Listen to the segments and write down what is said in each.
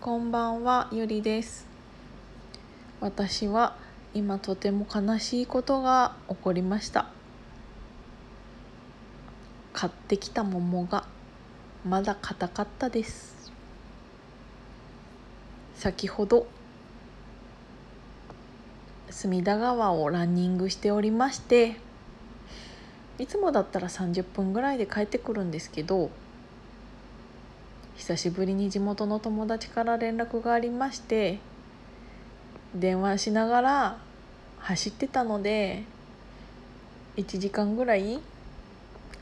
こんばんはゆりです。私は今とても悲しいことが起こりました。買ってきた桃がまだ硬かったです。先ほど隅田川をランニングしておりましていつもだったら30分ぐらいで帰ってくるんですけど久しぶりに地元の友達から連絡がありまして電話しながら走ってたので1時間ぐらい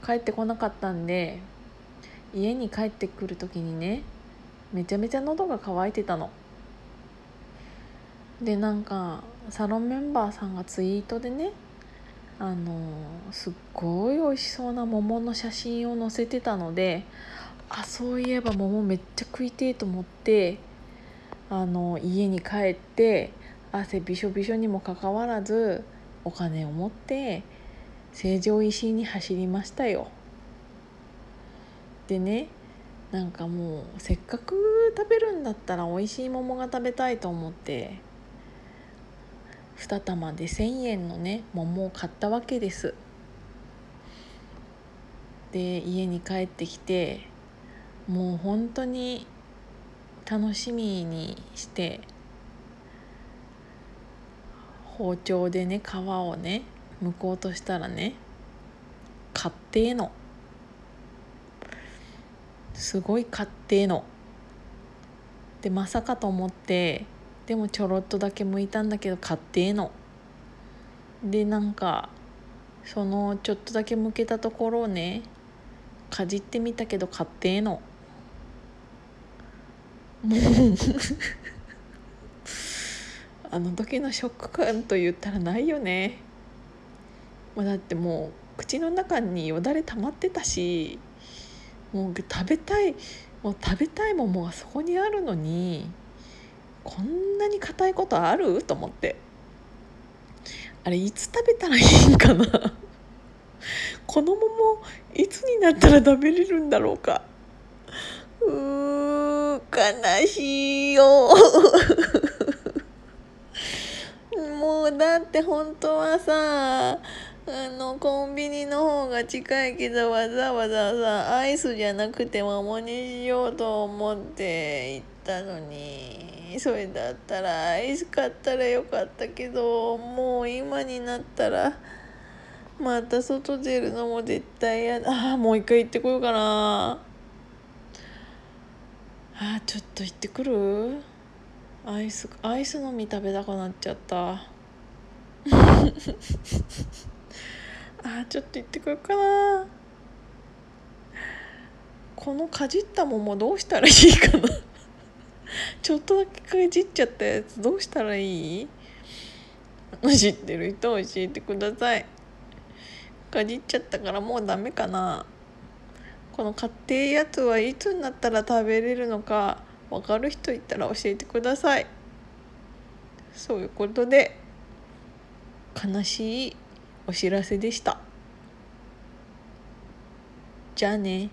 帰ってこなかったんで家に帰ってくる時にねめちゃめちゃ喉が渇いてたの。でなんかサロンメンバーさんがツイートでねあのすっごい美味しそうな桃の写真を載せてたのであそういえば桃めっちゃ食いてえと思ってあの家に帰って汗びしょびしょにもかかわらずお金を持って成城石井に走りましたよ。でねなんかもうせっかく食べるんだったら美味しい桃が食べたいと思って2玉で1,000円のね桃を買ったわけです。で家に帰ってきてもう本当に楽しみにして包丁でね皮をね剥こうとしたらね買ってえの。すごい買ってえの。でまさかと思ってでもちょろっとだけ剥いたんだけど買ってえの。でなんかそのちょっとだけ剥けたところをねかじってみたけど買ってえの。も うあの時のショック感と言ったらないよね。もうだってもう口の中によだれ溜まってたしもう食べたいもう食べたいももがそこにあるのにこんなに硬いことある？と思って。あれいつ食べたらいいんかな？この桃いつになったら食べれるんだろうか？悲しいよ もうだって本当はさあのコンビニの方が近いけどわざわざさアイスじゃなくて桃にしようと思って行ったのにそれだったらアイス買ったらよかったけどもう今になったらまた外出るのも絶対嫌だあもう一回行ってこようかな。あちょっと行ってくる？アイスアイスの実食べたくなっちゃった。あちょっと行ってこようかな。このかじった桃どうしたらいいかな？ちょっとだけかじっちゃったやつどうしたらいい？知ってる人教えてください。かじっちゃったからもうダメかな。この買ってやつはいつになったら食べれるのか分かる人いたら教えてください。そういうことで悲しいお知らせでした。じゃあね。